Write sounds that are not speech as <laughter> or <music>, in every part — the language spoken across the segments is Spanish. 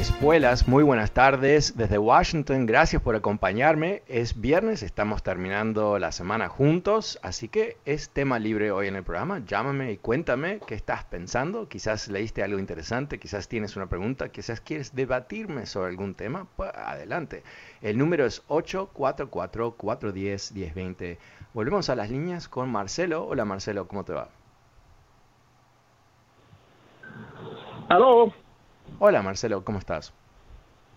Espuelas. Muy buenas tardes desde Washington. Gracias por acompañarme. Es viernes, estamos terminando la semana juntos, así que es tema libre hoy en el programa. Llámame y cuéntame qué estás pensando. Quizás leíste algo interesante, quizás tienes una pregunta, quizás quieres debatirme sobre algún tema. Pues adelante. El número es 844-410-1020. Volvemos a las líneas con Marcelo. Hola Marcelo, ¿cómo te va? Aló. Hola Marcelo, ¿cómo estás?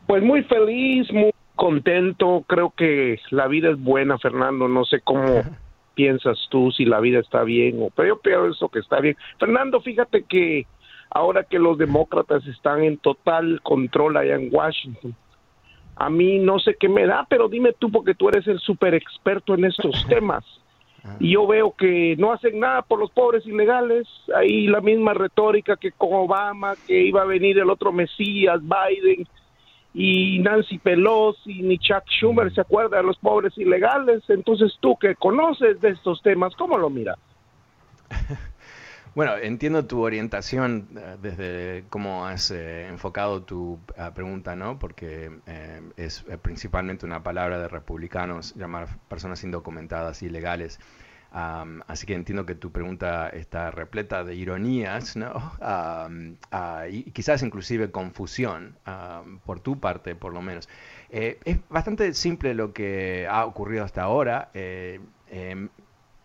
Pues muy feliz, muy contento. Creo que la vida es buena, Fernando. No sé cómo <laughs> piensas tú si la vida está bien o pero yo pienso que está bien. Fernando, fíjate que ahora que los demócratas están en total control allá en Washington, a mí no sé qué me da, pero dime tú porque tú eres el super experto en estos temas. Y yo veo que no hacen nada por los pobres ilegales. Ahí la misma retórica que con Obama, que iba a venir el otro Mesías, Biden, y Nancy Pelosi, ni Chuck Schumer se acuerda de los pobres ilegales. Entonces tú que conoces de estos temas, ¿cómo lo miras? <laughs> Bueno, entiendo tu orientación eh, desde cómo has eh, enfocado tu eh, pregunta, ¿no? Porque es principalmente una palabra de republicanos llamar personas indocumentadas ilegales. así que entiendo que tu pregunta está repleta de ironías, ¿no? <laughs> Ah, y quizás inclusive confusión por tu parte, por lo menos. es bastante simple lo que ha ocurrido hasta ahora. Em,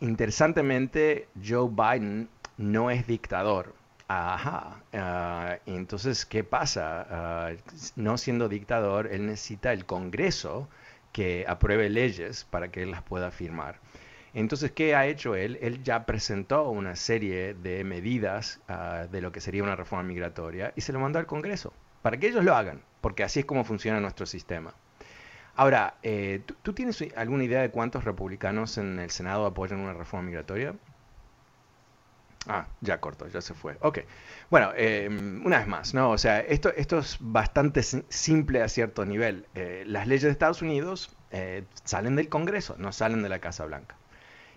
interesantemente, Joe Biden no es dictador. Ajá. Ah, entonces, ¿qué pasa? Ah, no siendo dictador, él necesita el Congreso que apruebe leyes para que él las pueda firmar. Entonces, ¿qué ha hecho él? Él ya presentó una serie de medidas ah, de lo que sería una reforma migratoria y se lo mandó al Congreso para que ellos lo hagan, porque así es como funciona nuestro sistema. Ahora, eh, ¿tú, tienes alguna idea de cuántos republicanos en el Senado apoyan una reforma migratoria? Ah, ya corto, ya se fue. Ok. Bueno, em, una vez más, ¿no? O sea, esto, esto es bastante simple a cierto nivel. Eh, las leyes de Estados Unidos eh, salen del Congreso, no salen de la Casa Blanca.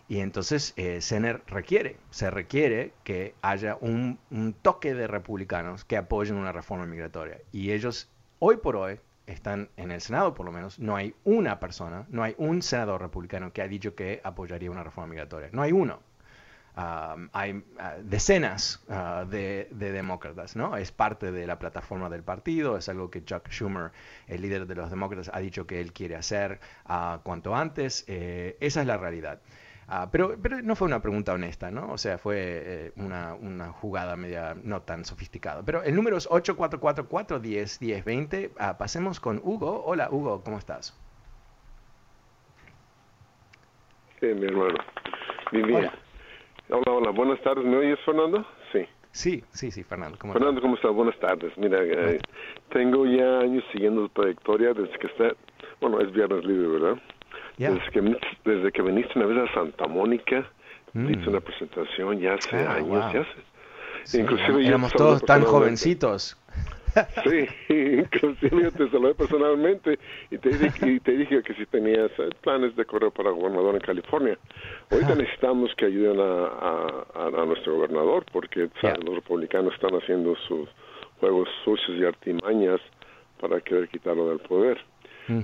Y entonces eh, se requiere, se requiere que haya un, un, toque de republicanos que apoyen una reforma migratoria. Y ellos, hoy por hoy, están en el Senado por lo menos, no hay una persona, no hay un senador republicano que ha dicho que apoyaría una reforma migratoria. No hay uno hay ah, decenas ah, de, demócratas, ¿no? Es parte de la plataforma del partido, es algo que Chuck Schumer, el líder de los demócratas, ha dicho que él quiere hacer uh, cuanto antes. Eh, esa es la realidad. pero, pero no fue una pregunta honesta, ¿no? O sea, fue eh, una, una, jugada media no tan sofisticada. Pero el número es 844-410-1020. pasemos con Hugo. Hola, Hugo, ¿cómo estás? Sí, mi hermano. Hola. Hola, hola, buenas tardes. ¿Me oyes, Fernando? Sí. Sí, sí, sí, Fernando. ¿cómo Fernando, ¿cómo estás? Buenas tardes. Mira, eh, tengo ya años siguiendo tu trayectoria desde que está, bueno, es Viernes Libre, ¿verdad? Desde, que, desde que viniste una vez a Santa Mónica, mm. hice una presentación ya hace ah, años, ya hace. Inclusive éramos todos tan jovencitos. Sí, inclusive yo te saludé personalmente y te, y te dije que si tenías eh, planes de correr para gobernador en California. Ahorita necesitamos que ayuden a, a, nuestro gobernador porque los republicanos están haciendo sus juegos sucios y artimañas para querer quitarlo del poder.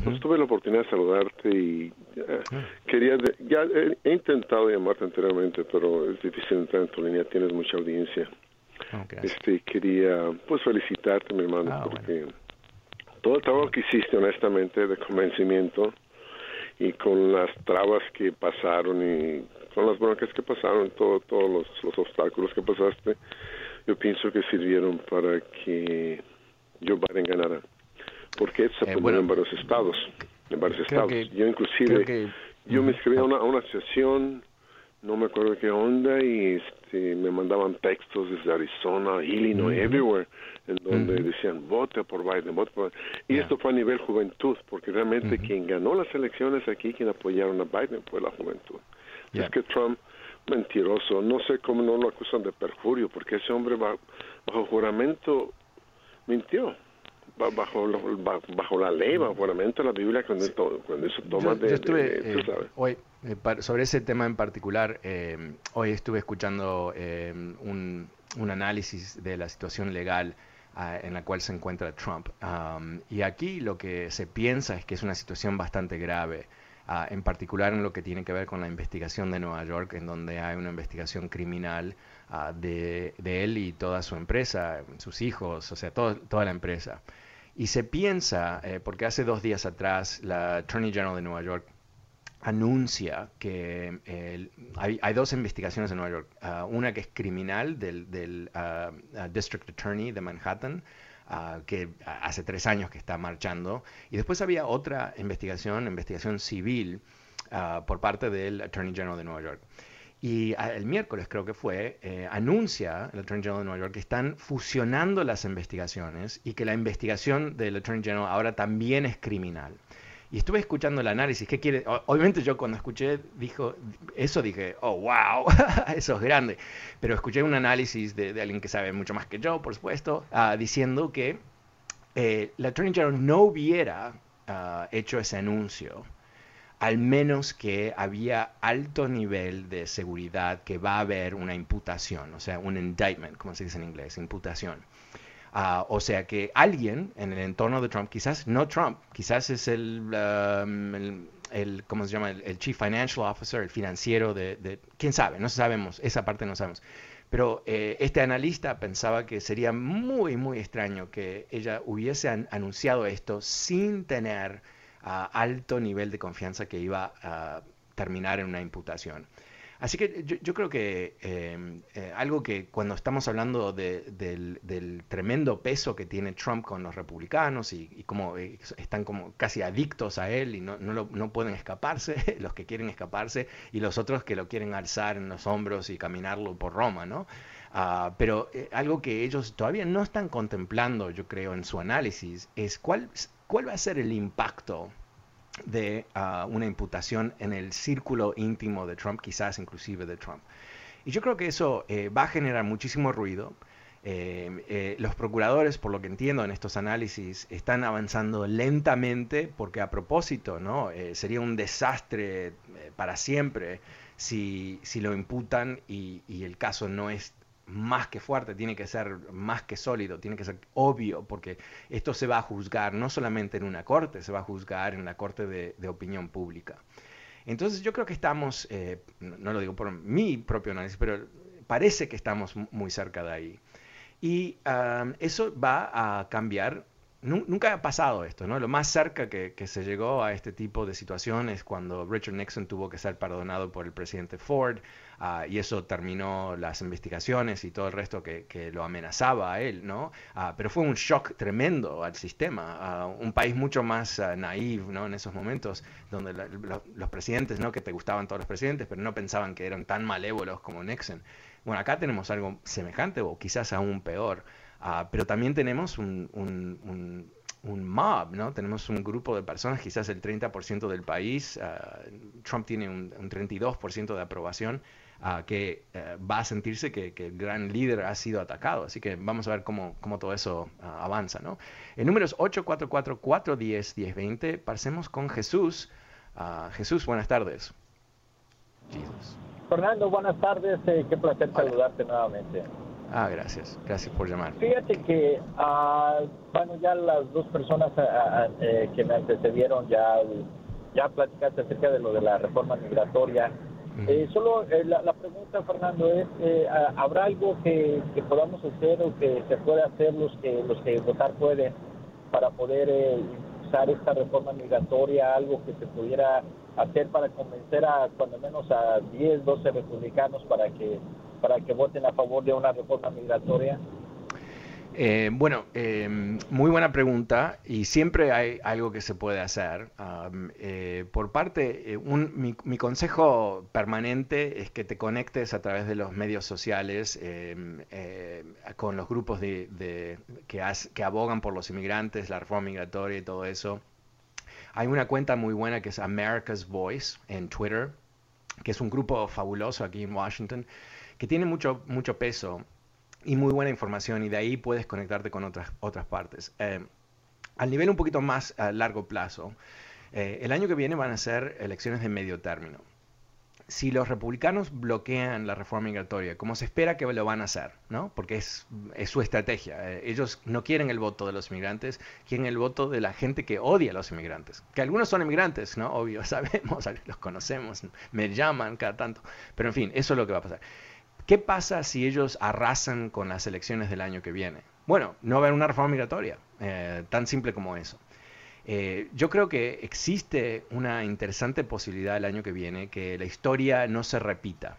Pues tuve la oportunidad de saludarte y eh, ah. quería, ya he, intentado llamarte anteriormente, pero es difícil entrar en tu línea, tienes mucha audiencia. Este Quería pues felicitarte, mi hermano, ah, porque todo el trabajo que hiciste, honestamente, de convencimiento y con las trabas que pasaron y con las broncas que pasaron, todo, todos los, los obstáculos que pasaste, yo pienso que sirvieron para que Joe Biden ganara. Porque se eh, en varios estados, en varios estados. yo inclusive, yo me inscribí a una, una asociación, no me acuerdo qué onda, y este, me mandaban textos desde Arizona, Illinois, everywhere, en donde decían, vote por Biden, vote por Y esto fue a nivel juventud, porque realmente quien ganó las elecciones aquí, quien apoyaron a Biden, fue la juventud. Es que Trump, mentiroso, no sé cómo no lo acusan de perjurio, porque ese hombre bajo juramento mintió. Bajo, bajo la ley, bajo la Biblia, cuando, eso toma de, estuve, eh, Hoy, eh, sobre ese tema en particular, eh, hoy estuve escuchando un, un, análisis de la situación legal ah, en la cual se encuentra Trump. y aquí lo que se piensa es que es una situación bastante grave. Ah, en particular en lo que tiene que ver con la investigación de Nueva York, en donde hay una investigación criminal ah, de, él y toda su empresa, sus hijos, o sea, toda la empresa. Y se piensa, eh, porque hace dos días atrás la Attorney General de Nueva York anuncia que hay, dos investigaciones en Nueva York. Ah, una que es criminal del, ah, ah, District Attorney de Manhattan, que hace tres años que está marchando. Y después había otra investigación, investigación civil, por parte del Attorney General de Nueva York. Y el miércoles creo que fue, eh, anuncia el Attorney General de Nueva York que están fusionando las investigaciones y que la investigación del Attorney General ahora también es criminal. Y estuve escuchando el análisis, ¿qué quiere? Obviamente yo cuando escuché dijo, eso dije, oh, wow, <laughs> eso es grande. Pero escuché un análisis de, alguien que sabe mucho más que yo, por supuesto, ah, diciendo que eh, la Attorney General no hubiera ah, hecho ese anuncio al menos que había alto nivel de seguridad que va a haber una imputación, o sea, un indictment, como se dice en inglés, imputación. Ah, o sea que alguien en el entorno de Trump, quizás no Trump, quizás es el, um, el, ¿cómo se llama? El, Chief Financial Officer, el financiero de, quién sabe, no sabemos, esa parte no sabemos. Pero eh, este analista pensaba que sería muy, muy extraño que ella hubiese anunciado esto sin tener alto nivel de confianza que iba a terminar en una imputación. Así que yo, creo que em, eh, algo que cuando estamos hablando del, tremendo peso que tiene Trump con los republicanos y, y como eh, están como casi adictos a él y no, no, pueden escaparse, <laughs> los que quieren escaparse y los otros que lo quieren alzar en los hombros y caminarlo por Roma, ¿no? Ah, pero eh, algo que ellos todavía no están contemplando, yo creo, en su análisis es cuál ¿cuál va a ser el impacto de ah, una imputación en el círculo íntimo de Trump, quizás inclusive de Trump? Y yo creo que eso eh, va a generar muchísimo ruido. Eh, eh, los procuradores, por lo que entiendo en estos análisis, están avanzando lentamente porque a propósito, ¿no? sería un desastre para siempre si, si lo imputan y, y, el caso no es más que fuerte, tiene que ser más que sólido, tiene que ser obvio, porque esto se va a juzgar no solamente en una corte, se va a juzgar en la corte de, opinión pública. Entonces yo creo que estamos, eh, no lo digo por mi propio análisis, pero parece que estamos muy cerca de ahí. Y eso va a cambiar nunca ha pasado esto, ¿no? Lo más cerca que, se llegó a este tipo de situaciones cuando Richard Nixon tuvo que ser perdonado por el presidente Ford ah, y eso terminó las investigaciones y todo el resto que, lo amenazaba a él, ¿no? Ah, pero fue un shock tremendo al sistema, un país mucho más uh, naive, ¿no? En esos momentos donde los presidentes, ¿no? Que te gustaban todos los presidentes, pero no pensaban que eran tan malévolos como Nixon. Bueno, acá tenemos algo semejante o quizás aún peor. Ah, pero también tenemos un, un, un, mob, ¿no? Tenemos un grupo de personas, quizás el 30% del país, ah, Trump tiene un, 32% de aprobación, uh, que eh, va a sentirse que, que, el gran líder ha sido atacado. Así que vamos a ver cómo, cómo todo eso avanza, ¿no? El número es 844-410-1020. Pasemos con Jesús. Jesús, buenas tardes. Fernando, buenas tardes. Eh, qué placer saludarte nuevamente. Ah, gracias. Gracias por llamar. Fíjate que, uh, bueno, ya las dos personas uh, eh, que me antecedieron ya, ya platicaste acerca de lo de la reforma migratoria. Eh, solo eh, la, la, pregunta, Fernando, es, eh, ¿habrá algo que, que, podamos hacer o que se pueda hacer los que, los que votar pueden para poder usar esta reforma migratoria, algo que se pudiera hacer para convencer a cuando menos a 10, 12 republicanos para que para que voten a favor de una reforma migratoria? Eh, bueno, em, muy buena pregunta y siempre hay algo que se puede hacer. Eh, por parte, eh, mi, consejo permanente es que te conectes a través de los medios sociales em, con los grupos de, que, que abogan por los inmigrantes, la reforma migratoria y todo eso. Hay una cuenta muy buena que es America's Voice en Twitter, que es un grupo fabuloso aquí en Washington que tiene mucho, mucho peso y muy buena información y de ahí puedes conectarte con otras, otras partes. Eh, al nivel un poquito más a largo plazo, eh, el año que viene van a ser elecciones de medio término. Si los republicanos bloquean la reforma migratoria, como se espera que lo van a hacer, ¿no? porque es, es su estrategia, eh, ellos no quieren el voto de los inmigrantes, quieren el voto de la gente que odia a los inmigrantes, que algunos son inmigrantes, ¿no? obvio, <laughs> sabemos, <laughs> los conocemos, me llaman cada tanto, pero en fin, eso es lo que va a pasar. ¿Qué pasa si ellos arrasan con las elecciones del año que viene? Bueno, no va a haber una reforma migratoria, eh, tan simple como eso. Eh, yo creo que existe una interesante posibilidad el año que viene que la historia no se repita.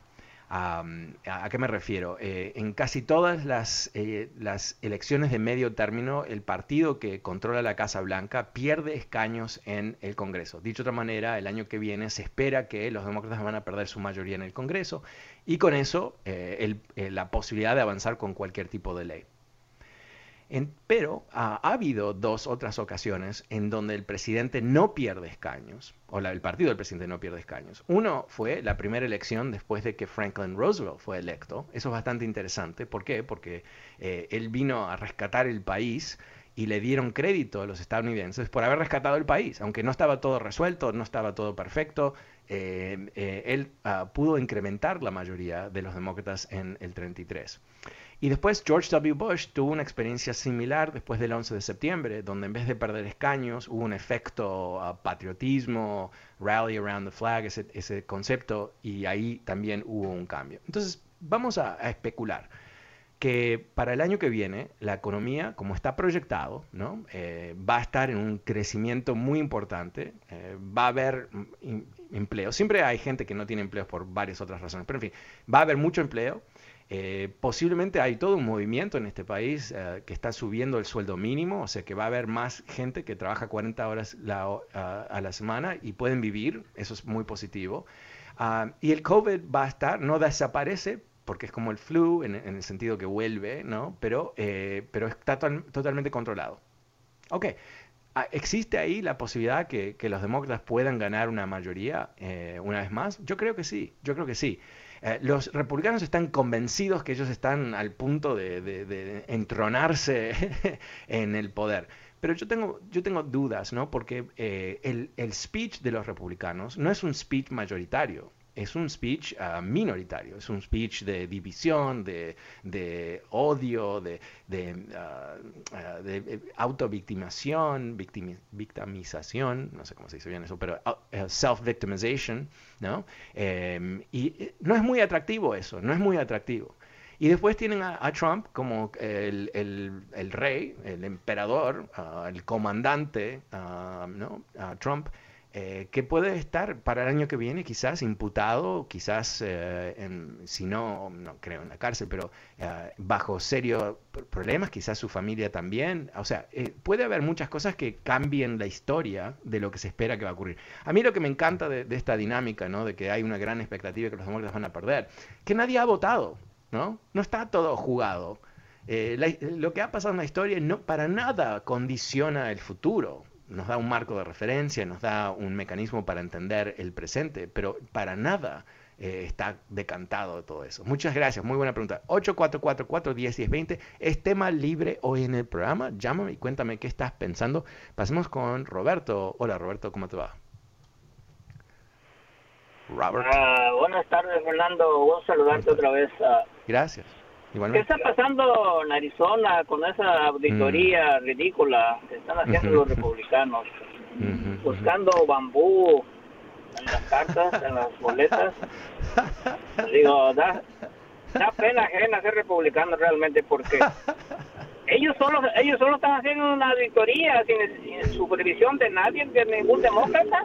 ¿A qué me refiero? Eh, en casi todas las, las, elecciones de medio término, el partido que controla la Casa Blanca pierde escaños en el Congreso. Dicho de otra manera, el año que viene se espera que los demócratas van a perder su mayoría en el Congreso y con eso eh, eh, la posibilidad de avanzar con cualquier tipo de ley. pero ha habido dos otras ocasiones en donde el presidente no pierde escaños, o el partido del presidente no pierde escaños. Uno fue la primera elección después de que Franklin Roosevelt fue electo. Eso es bastante interesante. ¿Por qué? Porque eh, él vino a rescatar el país y le dieron crédito a los estadounidenses por haber rescatado el país, aunque no estaba todo resuelto, no estaba todo perfecto, eh, eh, él ah, pudo incrementar la mayoría de los demócratas en el 33. Y después George W. Bush tuvo una experiencia similar después del 11 de septiembre, donde en vez de perder escaños hubo un efecto uh, patriotismo, rally around the flag, ese, concepto, y ahí también hubo un cambio. Entonces, vamos a especular que para el año que viene la economía, como está proyectado, ¿no? Eh, va a estar en un crecimiento muy importante, eh, va a haber empleo. Siempre hay gente que no tiene empleo por varias otras razones, pero en fin, va a haber mucho empleo. Eh, posiblemente hay todo un movimiento en este país que está subiendo el sueldo mínimo, o sea que va a haber más gente que trabaja 40 horas a la semana y pueden vivir, eso es muy positivo. Ah, y el COVID va a estar, no desaparece, porque es como el flu en, el sentido que vuelve, ¿no? Pero, eh, pero está totalmente controlado. Ok, ¿existe ahí la posibilidad que, que los demócratas puedan ganar una mayoría eh, una vez más? Yo creo que sí, yo creo que sí. Eh, los republicanos están convencidos que ellos están al punto de, de, entronarse <laughs> en el poder. Pero yo tengo, yo tengo dudas, ¿no? Porque el, el speech de los republicanos no es un speech mayoritario es un speech ah, minoritario, es un speech de división, de, odio, de, de, uh, de autovictimación, victimización, no sé cómo se dice bien eso, pero self-victimization, ¿no? Em, y no es muy atractivo eso, no es muy atractivo. Y después tienen a, Trump como el, el, rey, el emperador, el comandante, ¿no? Trump eh, que puede estar para el año que viene quizás imputado, quizás, eh, si no, no creo en la cárcel, pero eh, bajo serios problemas, quizás su familia también. O sea, puede haber muchas cosas que cambien la historia de lo que se espera que va a ocurrir. A mí lo que me encanta de, esta dinámica, ¿no? de que hay una gran expectativa que los demócratas van a perder, que nadie ha votado, ¿no? No está todo jugado. lo que ha pasado en la historia no para nada condiciona el futuro nos da un marco de referencia, nos da un mecanismo para entender el presente, pero para nada eh, está decantado todo eso. Muchas gracias, muy buena pregunta. 8444-101020, ¿es tema libre hoy en el programa? Llámame y cuéntame qué estás pensando. Pasemos con Roberto. Hola Roberto, ¿cómo te va? Robert. Ah, buenas tardes, Fernando. A saludarte otra vez. Gracias. ¿Qué está pasando en Arizona con esa auditoría mm. ridícula que están haciendo los republicanos? Buscando bambú en las cartas, en las boletas. Digo, da, da pena ajena ser republicano realmente porque ellos solo ellos solo están haciendo una auditoría sin, supervisión de nadie, de ningún demócrata.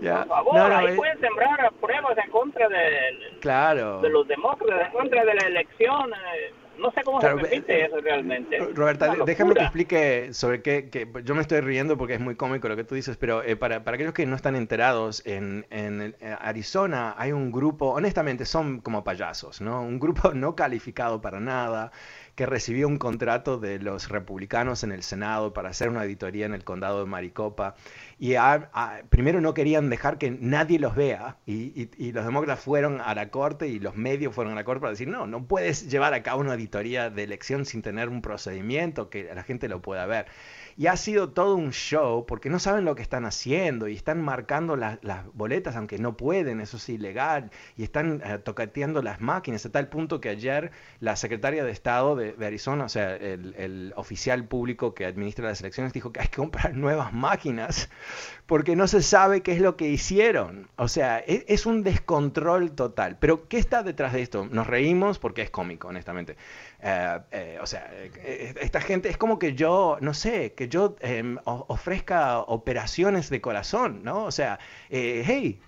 Por favor, ahí pueden sembrar pruebas en contra de, claro. de los demócratas, en contra de la elección. Eh, no sé cómo se permite eso realmente. Roberta, déjame que explique sobre qué, que yo me estoy riendo porque es muy cómico lo que tú dices, pero eh, para, para, aquellos que no están enterados, en, en, eh, Arizona hay un grupo, honestamente son como payasos, ¿no? Un grupo <laughs> no calificado para nada, que recibió un contrato de los republicanos en el Senado para hacer una auditoría en el condado de Maricopa. Y primero no querían dejar que nadie los vea. Y, y, los demócratas fueron a la corte y los medios fueron a la corte para decir, no, no puedes llevar a cabo una auditoría de elección sin tener un procedimiento que la gente lo pueda ver. Y ha sido todo un show porque no saben lo que están haciendo y están marcando las boletas aunque no pueden, eso es ilegal, y están eh, tocateando las máquinas a tal punto que ayer la secretaria de Estado de, Arizona, o sea, el, oficial público que administra las elecciones, dijo que hay que comprar nuevas máquinas porque no se sabe qué es lo que hicieron. O sea, es, es un descontrol total. Pero ¿qué está detrás de esto? Nos reímos porque es cómico, honestamente. Eh, eh, o sea, eh, esta gente es como que yo, no sé, que yo em, ofrezca operaciones de corazón, ¿no? O sea, hey,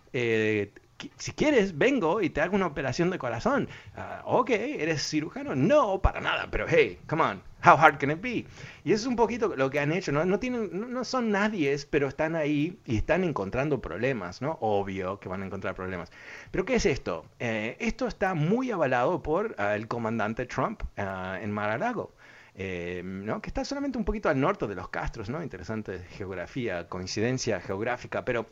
si quieres, vengo y te hago una operación de corazón. Ah, ok, ¿eres cirujano? No, para nada, pero hey, come on, how hard can it be? Y eso es un poquito lo que han hecho, ¿no? No, tienen, no, son nadies, pero están ahí y están encontrando problemas, ¿no? Obvio que van a encontrar problemas. Pero ¿qué es esto? Eh, esto está muy avalado por ah, el comandante Trump ah, en Mar-a-Lago. Eh, ¿no? que está solamente un poquito al norte de los Castros, ¿no? Interesante geografía, coincidencia geográfica, pero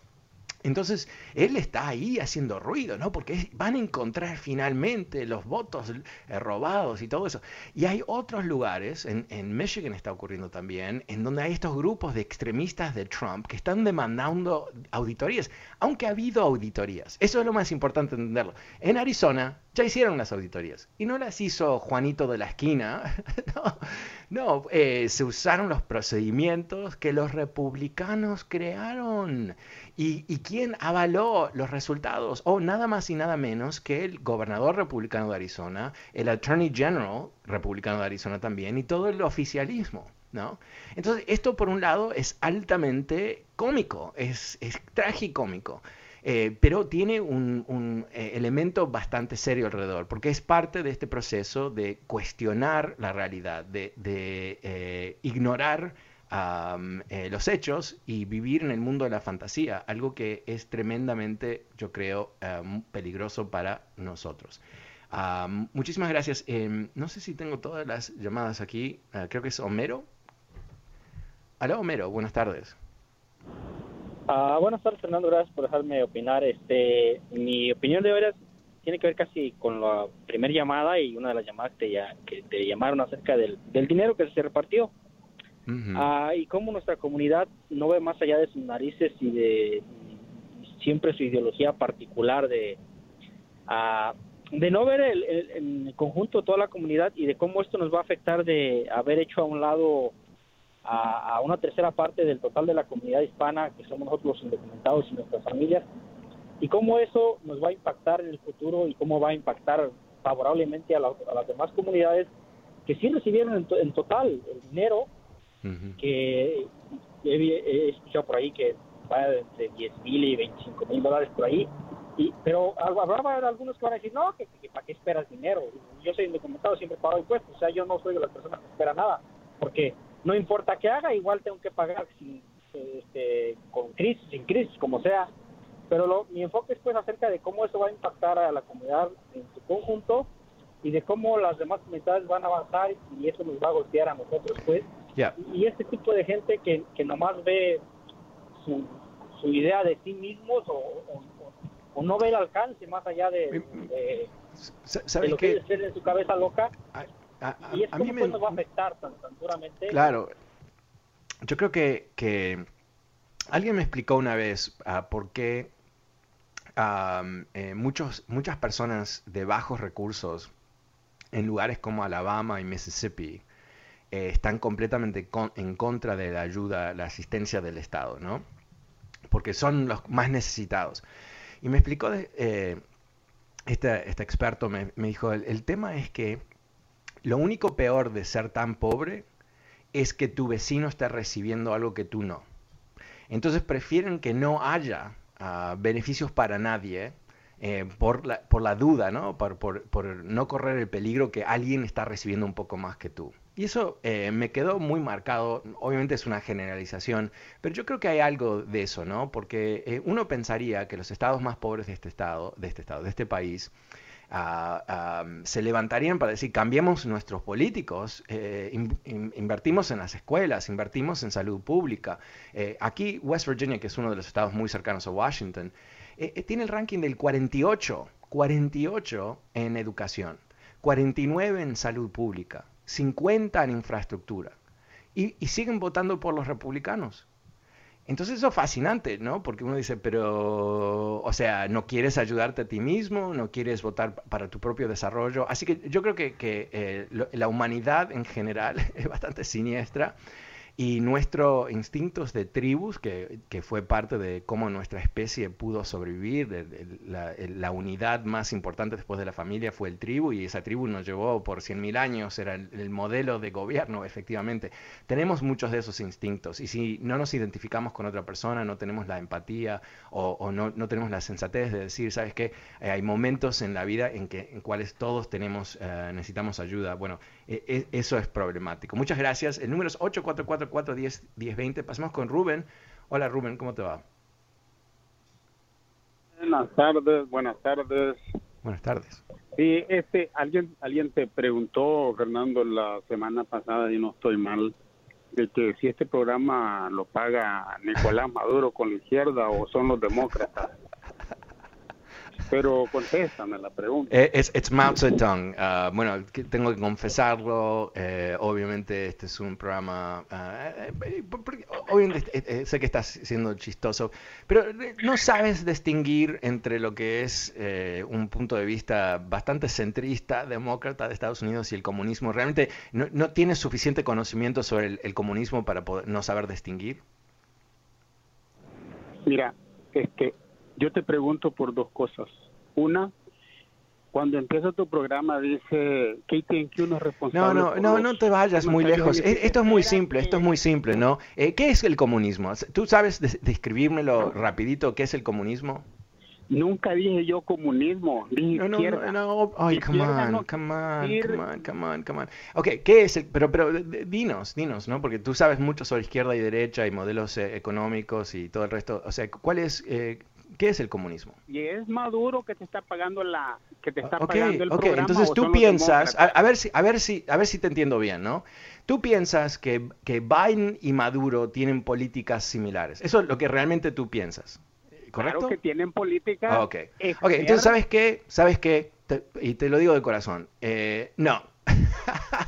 entonces, él está ahí haciendo ruido, ¿no? Porque van a encontrar finalmente los votos eh, robados y todo eso. Y hay otros lugares, en, en, Michigan está ocurriendo también, en donde hay estos grupos de extremistas de Trump que están demandando auditorías, aunque ha habido auditorías. Eso es lo más importante entenderlo. En Arizona ya hicieron las auditorías y no las hizo Juanito de la esquina. <laughs> no, eh, se usaron los procedimientos que los republicanos crearon. ¿Y, ¿Y quién avaló los resultados? O nada más y nada menos que el gobernador republicano de Arizona, el Attorney General republicano de Arizona también y todo el oficialismo. ¿No? Entonces, esto por un lado es altamente cómico, es, tragicómico. Eh, pero tiene un, eh, elemento bastante serio alrededor, porque es parte de este proceso de cuestionar la realidad, de, eh, ignorar los hechos y vivir en el mundo de la fantasía, algo que es tremendamente, yo creo, peligroso para nosotros. muchísimas gracias. Em, no sé si tengo todas las llamadas aquí. Ah, creo que es Homero. Hola, Homero. Buenas tardes. Ah, buenas tardes, Fernando. Gracias por dejarme opinar. Este, mi opinión de hoy tiene que ver casi con la primera llamada y una de las llamadas que, ya, que te llamaron acerca del, dinero que se repartió. Ah, y cómo nuestra comunidad no ve más allá de sus narices y de siempre su ideología particular de, uh, de no ver el, el, el, conjunto toda la comunidad y de cómo esto nos va a afectar de haber hecho a un lado a, una tercera parte del total de la comunidad hispana, que somos nosotros los indocumentados y nuestras familias, y cómo eso nos va a impactar en el futuro y cómo va a impactar favorablemente a, las demás comunidades que sí recibieron en, total el dinero, que he, escuchado por ahí que va de 10 mil y 25 mil dólares por ahí, y, pero habrá algunos que van a decir, no, que, ¿para qué esperas dinero? Yo soy indocumentado, siempre pago impuestos, o sea, yo no soy de las personas que esperan nada, porque no importa qué haga, igual tengo que pagar sin, este, con crisis, sin crisis, como sea. Pero lo, mi enfoque es pues acerca de cómo eso va a impactar a la comunidad en su conjunto y de cómo las demás comunidades van a avanzar y eso nos va a golpear a nosotros pues. Y, este tipo de gente que, que nomás ve su, su idea de sí mismos o, o, no ve el alcance más allá de, de, lo que es en su cabeza loca, y es como nos va a afectar tan, duramente. Claro. Yo creo que, que alguien me explicó una vez uh, por qué eh, muchos, muchas personas de bajos recursos en lugares como Alabama y Mississippi eh, están completamente en contra de la ayuda, la asistencia del Estado, ¿no? Porque son los más necesitados. Y me explicó, eh, este, este, experto me, dijo, el, tema es que lo único peor de ser tan pobre es que tu vecino está recibiendo algo que tú no. Entonces prefieren que no haya ah, beneficios para nadie eh, por, la, por, la, duda, ¿no? Por, por, no correr el peligro que alguien está recibiendo un poco más que tú. Y eso eh, me quedó muy marcado, obviamente es una generalización, pero yo creo que hay algo de eso, ¿no? Porque eh, uno pensaría que los estados más pobres de este estado, de este estado, de este país, ah, ah, se levantarían para decir, cambiemos nuestros políticos, invertimos en las escuelas, invertimos en salud pública. aquí, West Virginia, que es uno de los estados muy cercanos a Washington, eh, eh, tiene el ranking del 48, 48 en educación, 49 en salud pública, 50 en infraestructura. Y, siguen votando por los republicanos. Entonces eso es fascinante, ¿no? Porque uno dice, pero, o sea, no quieres ayudarte a ti mismo, no quieres votar para tu propio desarrollo. Así que yo creo que, eh, la humanidad en general <laughs> es bastante siniestra y nuestros instintos de tribus, que, fue parte de cómo nuestra especie pudo sobrevivir, de, la, unidad más importante después de la familia fue el tribu, y esa tribu nos llevó por 100.000 años, era el, modelo de gobierno, efectivamente. Tenemos muchos de esos instintos, y si no nos identificamos con otra persona, no tenemos la empatía o, no, no, tenemos la sensatez de decir, ¿sabes qué? Eh, hay momentos en la vida en, que, en cuales todos tenemos, eh, necesitamos ayuda. Bueno, e, e, eso es problemático. Muchas gracias. El número es 844-410-1020. Pasamos con Rubén. Hola Rubén, ¿cómo te va? Buenas tardes, buenas tardes. Buenas tardes. Sí, este, alguien, alguien te preguntó, Fernando, la semana pasada, y no estoy mal, de que si este programa lo paga Nicolás Maduro con la izquierda o son los demócratas. Pero contéstame la pregunta. Eh, es it's Mao Zedong. Uh, bueno, tengo que confesarlo. Eh, obviamente este es un programa... Uh, obviamente sé que estás siendo chistoso, pero no sabes distinguir entre lo que es un punto de vista bastante centrista, demócrata de Estados Unidos y el comunismo. ¿Realmente no, no tienes suficiente conocimiento sobre el, el comunismo para poder no saber distinguir? Mira, este, yo te pregunto por dos cosas. Una, cuando empieza tu programa dice que uno es responsable. No, no, no, no te vayas muy lejos. E, esto es muy simple, esto es muy simple, ¿no? Eh, ¿Qué es el comunismo? ¿Tú sabes describírmelo rapidito qué es el comunismo? Nunca dije yo comunismo, dije no, no, no, ay, come on, come on, come on, come on, come on. Ok, ¿qué es el, pero, pero dinos, dinos, ¿no? Porque tú sabes mucho sobre izquierda y derecha y modelos eh, económicos y todo el resto. O sea, ¿cuál es, eh, ¿Qué es el comunismo? Y es Maduro que te está pagando la que te está pagando el okay. entonces tú piensas, a, ver si a ver si a ver si te entiendo bien, ¿no? Tú piensas que, que Biden y Maduro tienen políticas similares. Eso es lo que realmente tú piensas. ¿Correcto? Claro que tienen políticas. Ok. Ok, entonces ¿sabes qué? ¿Sabes qué? y te lo digo de corazón. Eh, no. <laughs>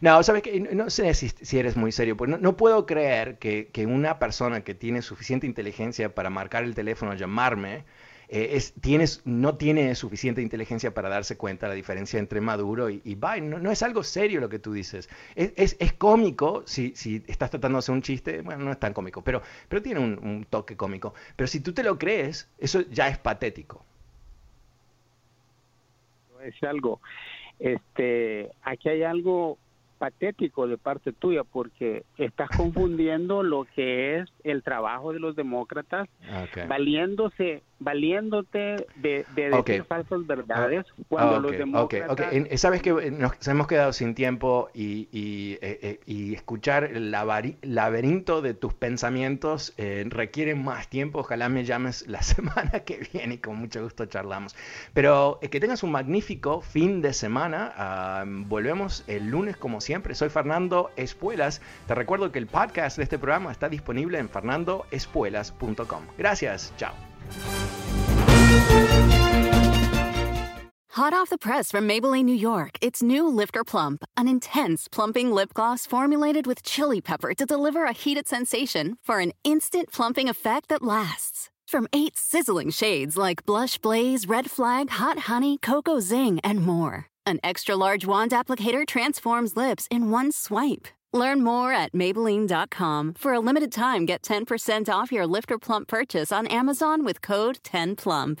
no, sabes que no sé si, eres muy serio, pues no, puedo creer que, una persona que tiene suficiente inteligencia para marcar el teléfono, llamarme, eh, es, tienes, no tiene suficiente inteligencia para darse cuenta de la diferencia entre Maduro y, Biden. No, es algo serio lo que tú dices. Es, es, cómico si, si, estás tratando de hacer un chiste, bueno, no es tan cómico, pero, pero tiene un, un toque cómico. Pero si tú te lo crees, eso ya es patético. Es algo este, aquí hay algo patético de parte tuya porque estás confundiendo lo que es el trabajo de los demócratas valiéndose valiéndote de, decir falsas verdades ah, cuando los demócratas sabes que nos hemos quedado sin tiempo y, y, eh, eh, escuchar el laberinto de tus pensamientos eh, requiere más tiempo. Ojalá me llames <laughs> la semana que viene y con mucho gusto charlamos. Pero que tengas un magnífico fin de semana. Ah, volvemos el lunes como siempre soy Fernando Espuelas te recuerdo que el podcast de este programa está disponible en fernandoespuelas.com gracias chao Hot off the press from Maybelline, New York, it's new Lifter Plump, an intense plumping lip gloss formulated with chili pepper to deliver a heated sensation for an instant plumping effect that lasts. From eight sizzling shades like Blush Blaze, Red Flag, Hot Honey, Cocoa Zing, and more. An extra large wand applicator transforms lips in one swipe. Learn more at Maybelline.com. For a limited time, get 10% off your Lifter Plump purchase on Amazon with code 10PLUMP.